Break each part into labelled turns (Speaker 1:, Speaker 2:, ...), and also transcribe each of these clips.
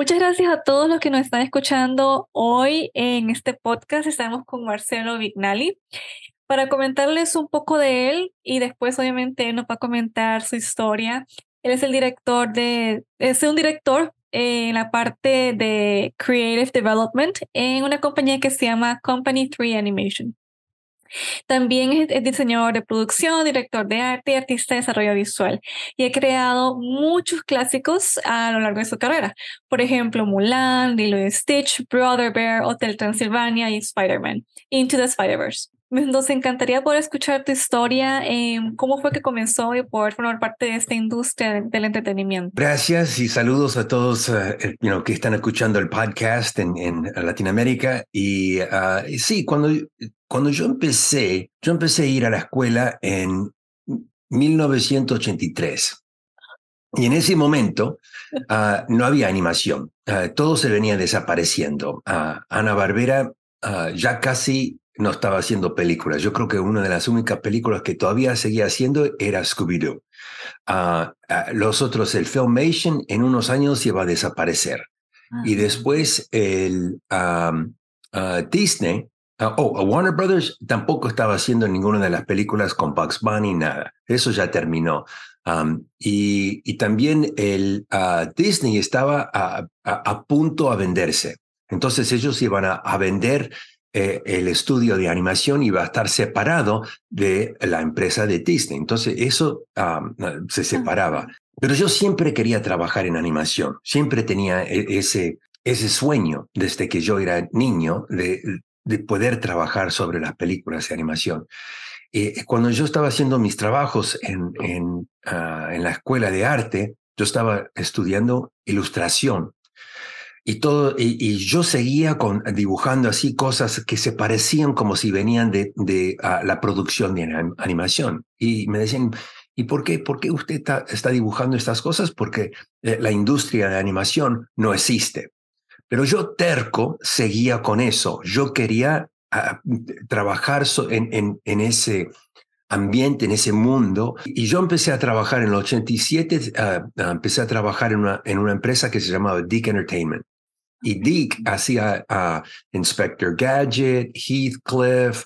Speaker 1: muchas gracias a todos los que nos están escuchando hoy en este podcast. Estamos con Marcelo Vignali para comentarles un poco de él y después obviamente él nos va a comentar su historia. Él es el director de, es un director en la parte de Creative Development en una compañía que se llama Company 3 Animation. También es, diseñador de producción, director de arte y artista de desarrollo visual. Y ha creado muchos clásicos a lo largo de su carrera. Por ejemplo, Mulan, Lilo y Stitch, Brother Bear, Hotel Transilvania y Spider-Man, Into the Spider-Verse. Nos encantaría poder escuchar tu historia, eh, cómo fue que comenzó y poder formar parte de esta industria del entretenimiento.
Speaker 2: Gracias y saludos a todos uh, que están escuchando el podcast en, en Latinoamérica. Y uh, sí, cuando, cuando yo empecé, yo empecé a ir a la escuela en 1983. Y en ese momento uh, no había animación, todo se venía desapareciendo. Ana Barbera ya casi no estaba haciendo películas. Yo creo que una de las únicas películas que todavía seguía haciendo era Scooby-Doo. Los otros, el Filmation, en unos años iba a desaparecer. Y después el ah, Disney, oh, Warner Brothers tampoco estaba haciendo ninguna de las películas con Bugs Bunny, nada. Eso ya terminó. y, y, también el Disney estaba a, a, punto a venderse. Entonces ellos iban a, a vender eh, el estudio de animación iba a estar separado de la empresa de Disney. Entonces eso se separaba. Pero yo siempre quería trabajar en animación, siempre tenía e, ese, ese sueño desde que yo era niño de, de poder trabajar sobre las películas de animación. Eh, cuando yo estaba haciendo mis trabajos en, ah, en la escuela de arte, yo estaba estudiando ilustración y todo y, yo seguía con dibujando así cosas que se parecían como si venían de, de ah, la producción de animación y me decían ¿Y por qué? ¿Por qué usted está, dibujando estas cosas? Porque eh, la industria de animación no existe. Pero yo terco seguía con eso. Yo quería ah, trabajar en, en, en, ese ambiente, en ese mundo. Y yo empecé a trabajar en el 87, ah, empecé a trabajar en una, en una empresa que se llamaba Dick Entertainment. Y Dick hacía a Inspector Gadget, Heathcliff,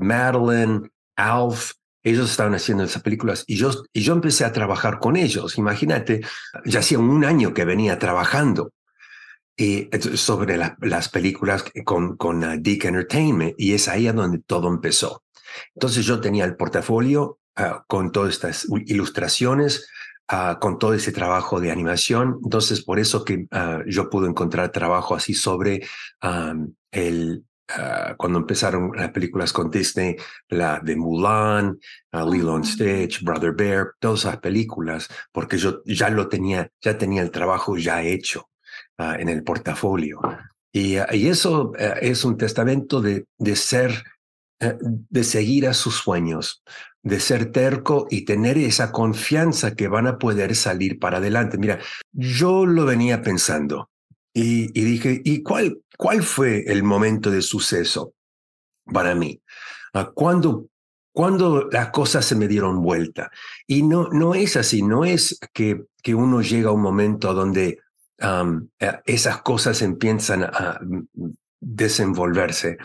Speaker 2: Madeline, Alf. Ellos estaban haciendo esas películas y yo, y yo empecé a trabajar con ellos. Imagínate, ya hacía un año que venía trabajando y, sobre las películas con, con uh, Dick Entertainment y es ahí a donde todo empezó. Entonces yo tenía el portafolio uh, con todas estas ilustraciones Ah, con todo ese trabajo de animación. Entonces, por eso que yo pude encontrar trabajo así sobre el, ah, cuando empezaron las películas con Disney, la de Mulan, Lilo and Stitch, Brother Bear, todas esas películas, porque yo ya lo tenía, ya tenía el trabajo ya hecho en el portafolio. Y, y eso eh, es un testamento de, de ser, eh, de seguir a sus sueños, de ser terco y tener esa confianza que van a poder salir para adelante. Mira, yo lo venía pensando y, dije, ¿y cuál, cuál fue el momento de suceso para mí? Ah, ¿Cuándo, cuando las cosas se me dieron vuelta? Y no, no es así, no es que, que uno llega a un momento donde eh, esas cosas empiezan a desenvolverse.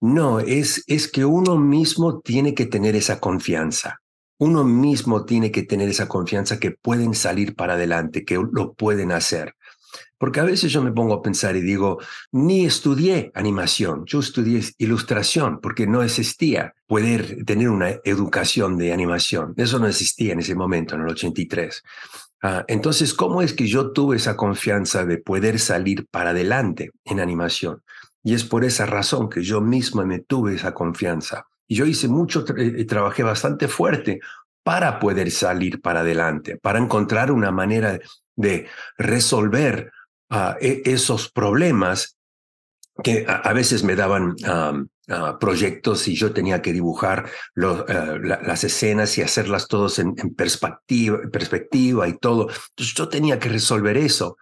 Speaker 2: No, es, es que uno mismo tiene que tener esa confianza. Uno mismo tiene que tener esa confianza que pueden salir para adelante, que lo pueden hacer. Porque a veces yo me pongo a pensar y digo, ni estudié animación, yo estudié ilustración porque no existía poder tener una educación de animación. Eso no existía en ese momento, en el 83. Ah, entonces, ¿cómo es que yo tuve esa confianza de poder salir para adelante en animación? Y es por esa razón que yo misma me tuve esa confianza. Y yo hice mucho, y eh, trabajé bastante fuerte para poder salir para adelante, para encontrar una manera de resolver ah, e, esos problemas que a, veces me daban ah, proyectos y yo tenía que dibujar eh, las escenas y hacerlas todos en, perspectiva, perspectiva y todo. Entonces yo tenía que resolver eso.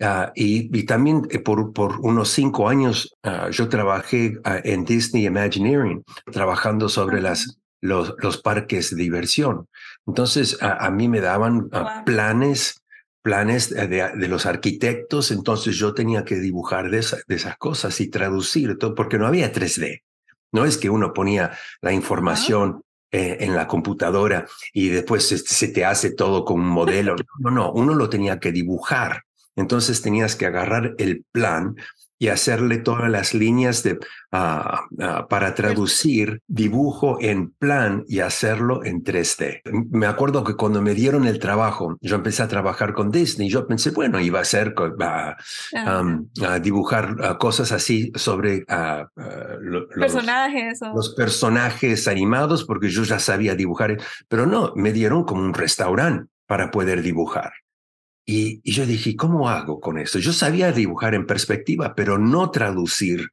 Speaker 2: Ah, y, también eh, por, por unos cinco años ah, yo trabajé en Disney Imagineering, trabajando sobre las, los, los parques de diversión. Entonces a, mí me daban planes planes de, los arquitectos, entonces yo tenía que dibujar de, esas cosas y traducir todo, porque no había 3D. No es que uno ponía la información eh, en la computadora y después se, te hace todo con un modelo. No, no, uno lo tenía que dibujar. Entonces tenías que agarrar el plan y hacerle todas las líneas de, ah, ah, para traducir dibujo en plan y hacerlo en 3D. Me acuerdo que cuando me dieron el trabajo, yo empecé a trabajar con Disney, yo pensé, bueno, iba a ser a dibujar cosas así sobre
Speaker 1: los personajes.
Speaker 2: Los personajes animados, porque yo ya sabía dibujar, pero no, me dieron como un restaurante para poder dibujar. Y, yo dije, ¿cómo hago con esto? Yo sabía dibujar en perspectiva, pero no traducir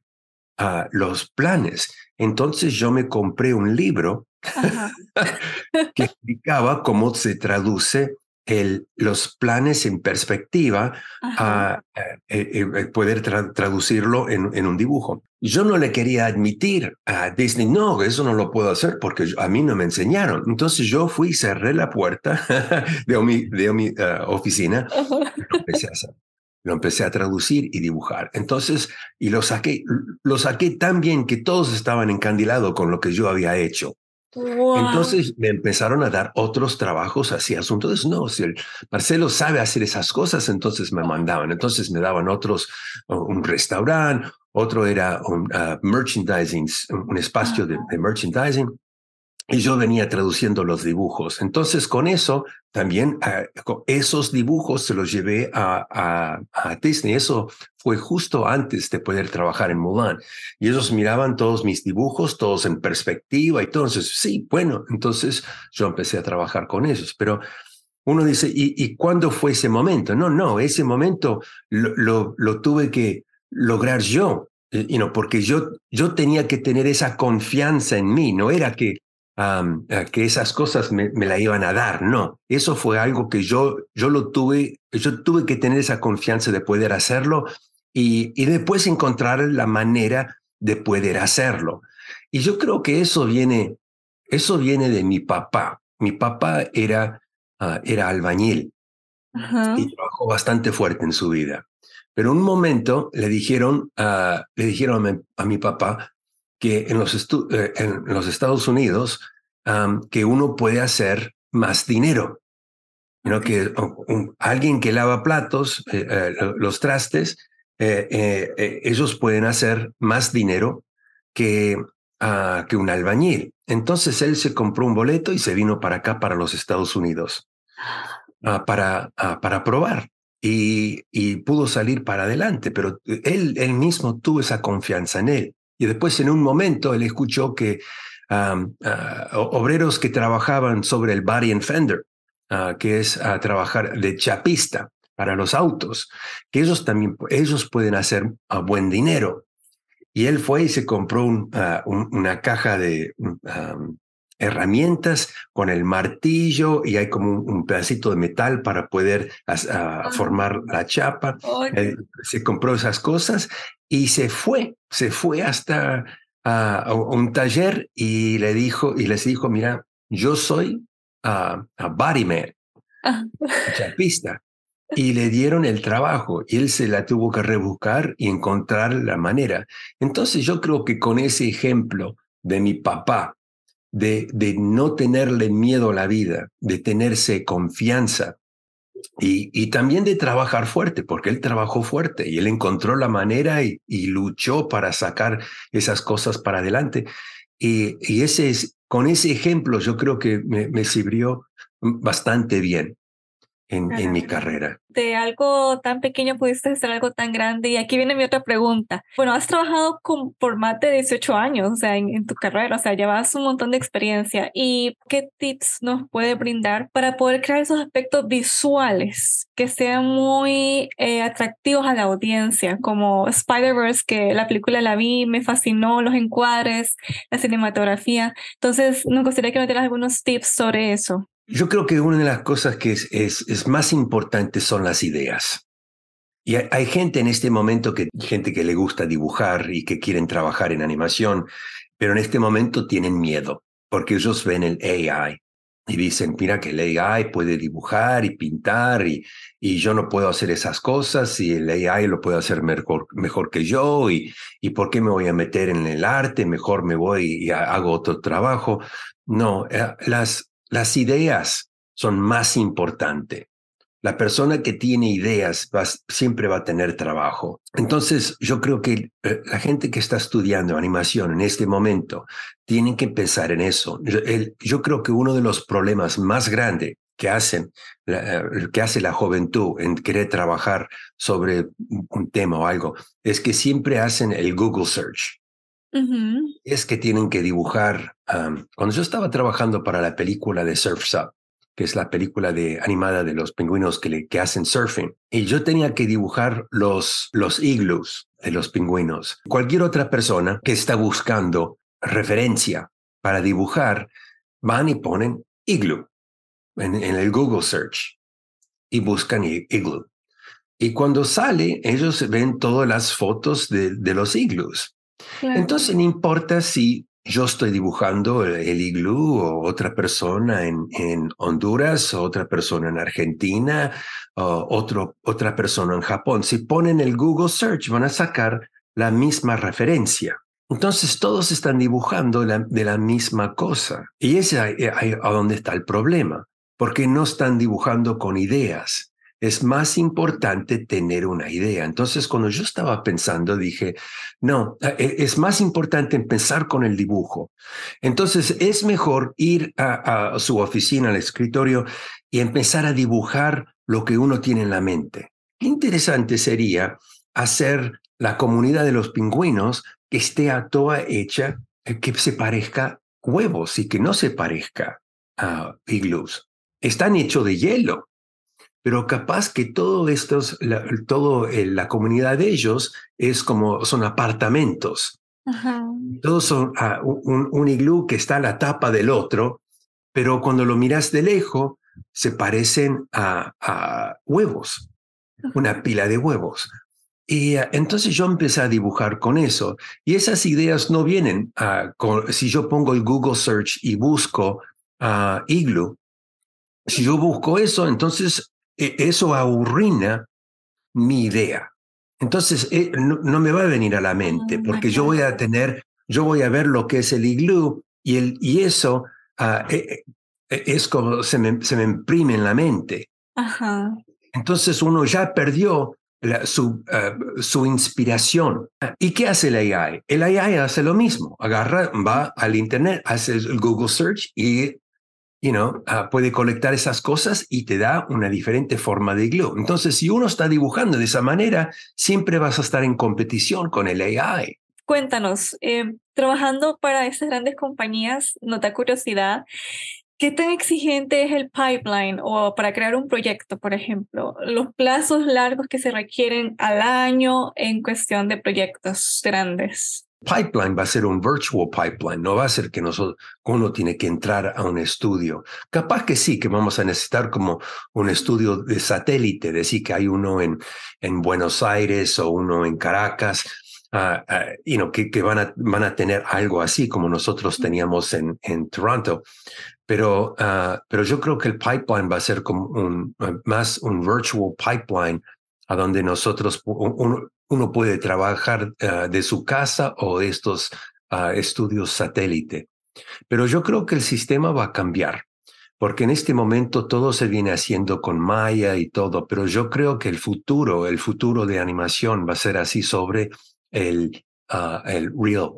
Speaker 2: a los planes. Entonces yo me compré un libro que explicaba cómo se traduce el, los planes en perspectiva a, eh, eh, poder traducirlo en, en, un dibujo. Yo no le quería admitir a Disney, no, eso no lo puedo hacer porque a mí no me enseñaron. Entonces yo fui, cerré la puerta de mi, de mi eh, oficina y lo empecé a hacer. Lo empecé a traducir y dibujar. Entonces, y lo saqué, lo saqué tan bien que todos estaban encandilados con lo que yo había hecho. Entonces me empezaron a dar otros trabajos así, asuntos. No, si el Marcelo sabe hacer esas cosas, entonces me mandaban. Entonces me daban otros, un restaurante, otro era un uh, merchandising, un espacio de, merchandising. Y yo venía traduciendo los dibujos. Entonces, con eso, también uh, esos dibujos se los llevé a, a, a Disney. Eso fue justo antes de poder trabajar en Mulan. Y ellos miraban todos mis dibujos, todos en perspectiva entonces, sí, bueno, entonces yo empecé a trabajar con ellos. Pero uno dice, ¿y, y cuándo fue ese momento? No, no, ese momento lo, lo, lo tuve que lograr yo, you know, porque yo, yo tenía que tener esa confianza en mí, no era que, que esas cosas me, me, la iban a dar, no, eso fue algo que yo, yo lo tuve, yo tuve que tener esa confianza de poder hacerlo y, y después encontrar la manera de poder hacerlo. Y yo creo que eso viene, eso viene de mi papá. Mi papá era, uh, era albañil y trabajó bastante fuerte en su vida. Pero un momento le dijeron, uh, le dijeron a mi, papá que en los, eh, en los Estados Unidos um, que uno puede hacer más dinero. ¿no? Que alguien que lava platos, eh, eh, los trastes, ellos pueden hacer más dinero que, uh, que un albañil. Entonces él se compró un boleto y se vino para acá, para los Estados Unidos, uh, para, para probar y, y, pudo salir para adelante, pero él, él mismo tuvo esa confianza en él. Y después en un momento él escuchó que obreros que trabajaban sobre el body and fender, que es trabajar de chapista para los autos, que ellos también ellos pueden hacer buen dinero. Y él fue y se compró un, un, una caja de herramientas con el martillo y hay como un, pedacito de metal para poder ah, formar la chapa. Eh, se compró esas cosas y se fue, se fue hasta a un taller y le dijo y les dijo, mira, yo soy a bodyman, ah. chapista. Y le dieron el trabajo y él se la tuvo que rebuscar y encontrar la manera. Entonces yo creo que con ese ejemplo de mi papá, de, de no tenerle miedo a la vida, de tenerse confianza y, y, también de trabajar fuerte, porque él trabajó fuerte y él encontró la manera y, y luchó para sacar esas cosas para adelante. Y, y, ese es, con ese ejemplo yo creo que me, me sirvió bastante bien en, en mi carrera
Speaker 1: de algo tan pequeño pudiste hacer algo tan grande. Y aquí viene mi otra pregunta. Bueno, has trabajado con, por más de 18 años, o sea, en, tu carrera, o sea, llevas un montón de experiencia. ¿Y qué tips nos puede brindar para poder crear esos aspectos visuales que sean muy eh, atractivos a la audiencia? Como Spider-Verse, que la película la vi, me fascinó, los encuadres, la cinematografía. Entonces, nos gustaría que nos dieras algunos tips sobre eso.
Speaker 2: Yo creo que una de las cosas que es, es, más importante son las ideas. Y hay, gente en este momento que gente que le gusta dibujar y que quieren trabajar en animación, pero en este momento tienen miedo porque ellos ven el AI y dicen, mira que el AI puede dibujar y pintar y, y yo no puedo hacer esas cosas y el AI lo puede hacer mejor, mejor que yo y, y por qué me voy a meter en el arte, mejor me voy y hago otro trabajo. No, eh, las, las ideas son más importantes. La persona que tiene ideas siempre va a tener trabajo. Entonces, yo creo que eh, la gente que está estudiando animación en este momento tiene que pensar en eso. Yo, creo que uno de los problemas más grandes que hacen eh, que hace la juventud en querer trabajar sobre un tema o algo es que siempre hacen el Google search. Es que tienen que dibujar. cuando yo estaba trabajando para la película de Surf's Up, que es la película de, animada de los pingüinos que, le, que hacen surfing. Y yo tenía que dibujar los, los igloos de los pingüinos. Cualquier otra persona que está buscando referencia para dibujar, van y ponen igloo en, el Google Search y buscan igloo. Y cuando sale, ellos ven todas las fotos de, de los Entonces, no importa si yo estoy dibujando el, iglú o otra persona en, en, Honduras, otra persona en Argentina, o otro, otra persona en Japón. Si ponen el Google Search van a sacar la misma referencia. Entonces todos están dibujando de la misma cosa. Y ese es a donde está el problema, porque no están dibujando con ideas es más importante tener una idea. Entonces, cuando yo estaba pensando, dije, no, e, es más importante empezar con el dibujo. Entonces, es mejor ir a, su oficina, al escritorio, y empezar a dibujar lo que uno tiene en la mente. Qué interesante sería hacer la comunidad de los pingüinos que esté a toda hecha, eh, que se parezca huevos y que no se parezca a igloos. Están hechos de hielo pero capaz que todo estos, la, todo eh, la comunidad de ellos es como son apartamentos. Todos son ah, un, un, iglú que está a la tapa del otro, pero cuando lo miras de lejos se parecen a, a huevos, una pila de huevos. Y ah, entonces yo empecé a dibujar con eso. Y esas ideas no vienen uh, con, si yo pongo el Google Search y busco a iglú. Si yo busco eso, entonces eso aburrina mi idea. Entonces, eh, no, me va a venir a la mente, porque yo voy a tener, yo voy a ver lo que es el iglú y, el, y eso ah, eh, eh, es como se me, se me imprime en la mente. Entonces uno ya perdió su, ah, su inspiración. ¿Y qué hace el AI? El AI hace lo mismo. Agarra, va al Internet, hace el Google Search y you know, ah, puede colectar esas cosas y te da una diferente forma de glue. Entonces, si uno está dibujando de esa manera, siempre vas a estar en competición con el AI.
Speaker 1: Cuéntanos, eh, trabajando para estas grandes compañías, nota curiosidad, ¿qué tan exigente es el pipeline o para crear un proyecto, por ejemplo? Los plazos largos que se requieren al año en cuestión de proyectos grandes
Speaker 2: pipeline va a ser un virtual pipeline, no va a ser que nosotros, uno tiene que entrar a un estudio. Capaz que sí, que vamos a necesitar como un estudio de satélite, decir que hay uno en, en Buenos Aires o uno en Caracas, uh, uh, que, que van, a, van a tener algo así como nosotros teníamos en, en Toronto. Pero, uh, pero yo creo que el pipeline va a ser como un, más un virtual pipeline a donde nosotros, uno puede trabajar ah, de su casa o de estos ah, estudios satélite. Pero yo creo que el sistema va a cambiar, porque en este momento todo se viene haciendo con Maya y todo, pero yo creo que el futuro, el futuro de animación va a ser así sobre el, ah, el Real,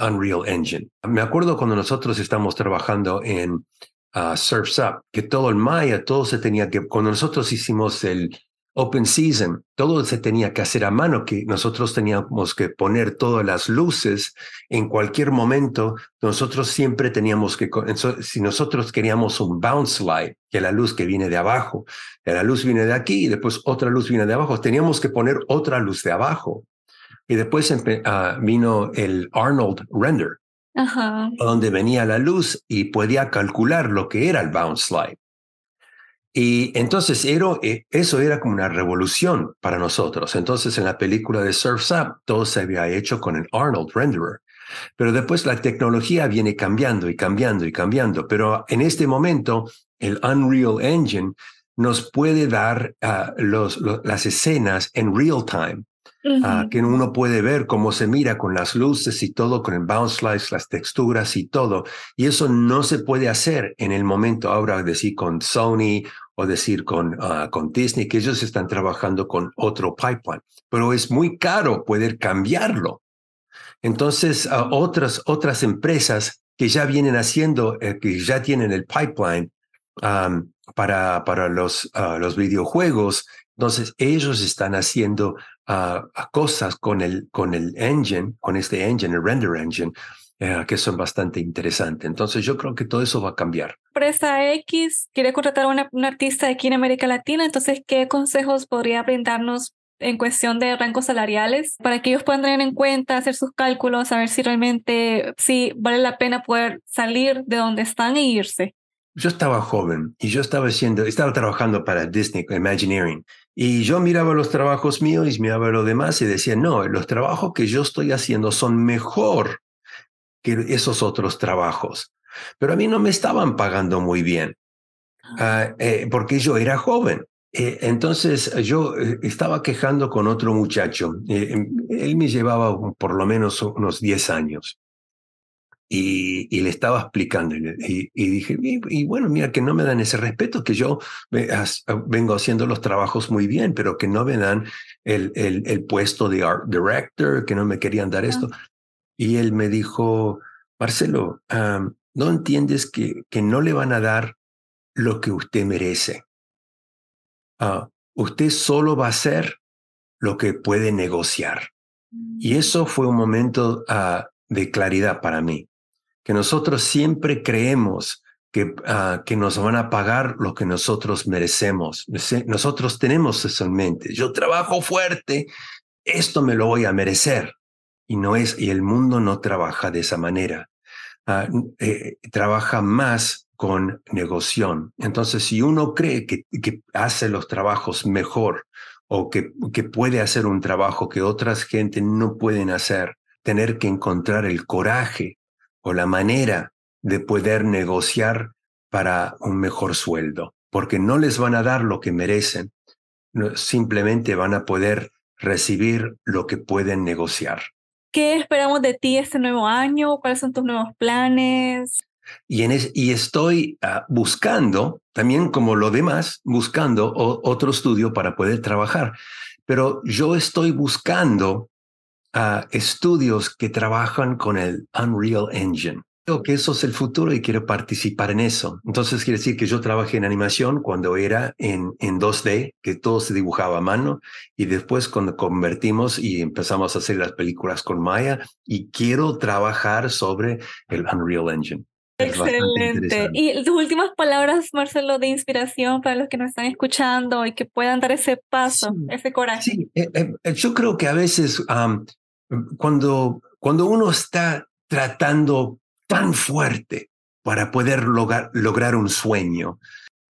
Speaker 2: Unreal Engine. Me acuerdo cuando nosotros estamos trabajando en Surf's Up, que todo el Maya, todo se tenía que, cuando nosotros hicimos el, Open Season, todo se tenía que hacer a mano, que nosotros teníamos que poner todas las luces en cualquier momento. Nosotros siempre teníamos que, si nosotros queríamos un bounce light, que la luz que viene de abajo, la luz viene de aquí y después otra luz viene de abajo, teníamos que poner otra luz de abajo. Y después ah, vino el Arnold Render, donde venía la luz y podía calcular lo que era el bounce light. Y entonces eh, eso era como una revolución para nosotros. Entonces en la película de Surf's Up todo se había hecho con el Arnold Renderer. Pero después la tecnología viene cambiando y cambiando y cambiando. Pero en este momento, el Unreal Engine nos puede dar ah, las escenas en real time. Ah, que uno puede ver cómo se mira con las luces y todo, con el bounce slice, las texturas y todo. Y eso no se puede hacer en el momento ahora, decir con Sony o decir con, ah, con Disney, que ellos están trabajando con otro pipeline. Pero es muy caro poder cambiarlo. Entonces, otras, otras empresas que ya vienen haciendo, eh, que ya tienen el pipeline para, para los, los videojuegos, entonces ellos están haciendo cosas con el, con el engine, con este engine, el render engine, eh, que son bastante interesantes. Entonces yo creo que todo eso va a cambiar.
Speaker 1: Empresa X quiere contratar a una, artista aquí en América Latina, entonces, ¿qué consejos podría brindarnos en cuestión de rangos salariales para que ellos puedan tener en cuenta, hacer sus cálculos, saber si realmente si vale la pena poder salir de donde están e irse.
Speaker 2: Yo estaba joven y yo estaba haciendo, estaba trabajando para Disney Imagineering y yo miraba los trabajos míos y miraba lo demás y decía, no, los trabajos que yo estoy haciendo son mejor que esos otros trabajos. Pero a mí no me estaban pagando muy bien ah, eh, porque yo era joven. Eh, entonces yo eh, estaba quejando con otro muchacho. Em, él me llevaba por lo menos unos 10 años. Y, le estaba explicando y, dije, y, bueno, mira, que no me dan ese respeto, que yo vengo haciendo los trabajos muy bien, pero que no me dan el, el, el puesto de art director, que no me querían dar esto. Y él me dijo, Marcelo, no entiendes que, que no le van a dar lo que usted merece. Ah, usted solo va a hacer lo que puede negociar. Y mm. eso fue un momento ah, de claridad para mí que nosotros siempre creemos que, ah, que nos van a pagar lo que nosotros merecemos. Nosotros tenemos eso en mente. Yo trabajo fuerte, esto me lo voy a merecer. Y no es, y el mundo no trabaja de esa manera. Ah, eh, trabaja más con negoción. Entonces, si uno cree que, que hace los trabajos mejor o que, que puede hacer un trabajo que otras gente no pueden hacer, tener que encontrar el coraje o la manera de poder negociar para un mejor sueldo, porque no les van a dar lo que merecen, simplemente van a poder recibir lo que pueden negociar.
Speaker 1: ¿Qué esperamos de ti este nuevo año? ¿Cuáles son tus nuevos planes?
Speaker 2: Y, en y estoy ah, buscando, también como lo demás, buscando otro estudio para poder trabajar. Pero yo estoy buscando estudios que trabajan con el Unreal Engine. Creo que eso es el futuro y quiero participar en eso. Entonces quiere decir que yo trabajé en animación cuando era en, en 2D, que todo se dibujaba a mano, y después cuando convertimos y empezamos a hacer las películas con Maya, y quiero trabajar sobre el Unreal Engine.
Speaker 1: Excelente. Y tus últimas palabras, Marcelo, de inspiración para los que nos están escuchando y que puedan dar ese paso, ese coraje.
Speaker 2: Sí, eh, eh, yo creo que a veces cuando, cuando uno está tratando tan fuerte para poder lograr, lograr un sueño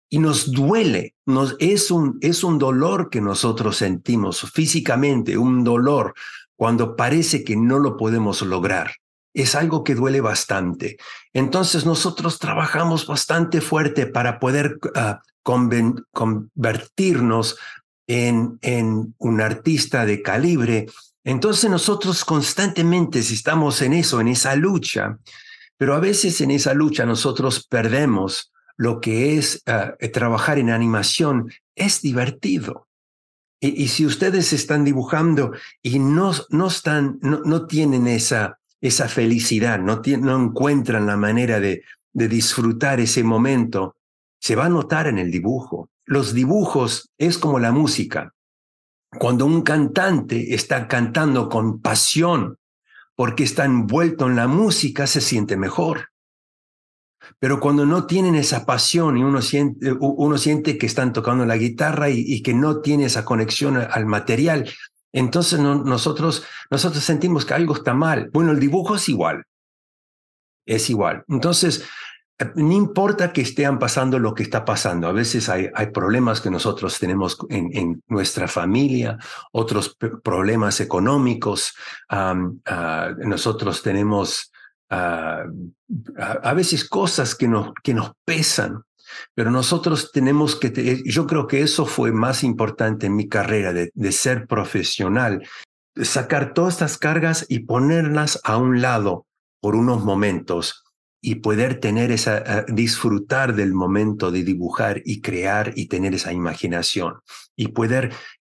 Speaker 2: y nos duele, nos, es, un, es un dolor que nosotros sentimos físicamente, un dolor cuando parece que no lo podemos lograr es algo que duele bastante. Entonces nosotros trabajamos bastante fuerte para poder ah, convertirnos en, en un artista de calibre. Entonces nosotros constantemente estamos en eso, en esa lucha, pero a veces en esa lucha nosotros perdemos lo que es ah, trabajar en animación. Es divertido. Y, si ustedes están dibujando y no, no, están, no, tienen esa, esa felicidad, no, encuentran la manera de disfrutar ese momento, se va a notar en el dibujo. Los dibujos es como la música. Cuando un cantante está cantando con pasión porque está envuelto en la música, se siente mejor. Pero cuando no tienen esa pasión y uno siente, uno siente que están tocando la guitarra y, y que no tiene esa conexión al material, entonces nosotros, nosotros sentimos que algo está mal. Bueno, el dibujo es igual. Es igual. Entonces, no importa que estén pasando lo que está pasando, a veces hay, problemas que nosotros tenemos en, nuestra familia, otros problemas económicos, nosotros tenemos a veces cosas que nos, que nos pesan, pero nosotros tenemos que, yo creo que eso fue más importante en mi carrera de, de ser profesional, sacar todas estas cargas y ponerlas a un lado por unos momentos y poder tener esa, eh, disfrutar del momento de dibujar y crear y tener esa imaginación y poder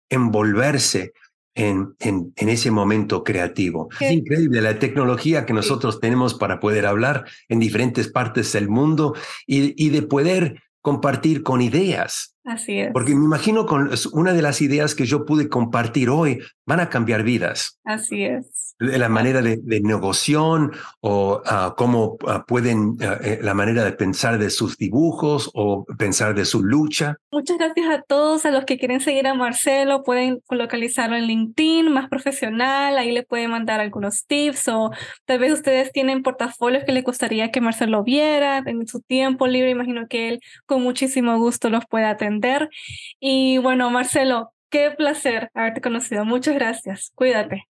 Speaker 2: envolverse en, en, en ese momento creativo. Es increíble la tecnología que nosotros tenemos para poder hablar en diferentes partes del mundo y, y de poder compartir con ideas.
Speaker 1: Así es.
Speaker 2: Porque me imagino con una de las ideas que yo pude compartir hoy van a cambiar vidas.
Speaker 1: Así es
Speaker 2: la manera de, negociación o uh, cómo uh, pueden, uh, la manera de pensar de sus dibujos o pensar de su lucha.
Speaker 1: Muchas gracias a todos, a los que quieren seguir a Marcelo, pueden localizarlo en LinkedIn, más profesional, ahí le pueden mandar algunos tips o tal vez ustedes tienen portafolios que les gustaría que Marcelo viera en su tiempo libre, imagino que él con muchísimo gusto los puede atender. Y bueno, Marcelo, qué placer haberte conocido, muchas gracias, cuídate.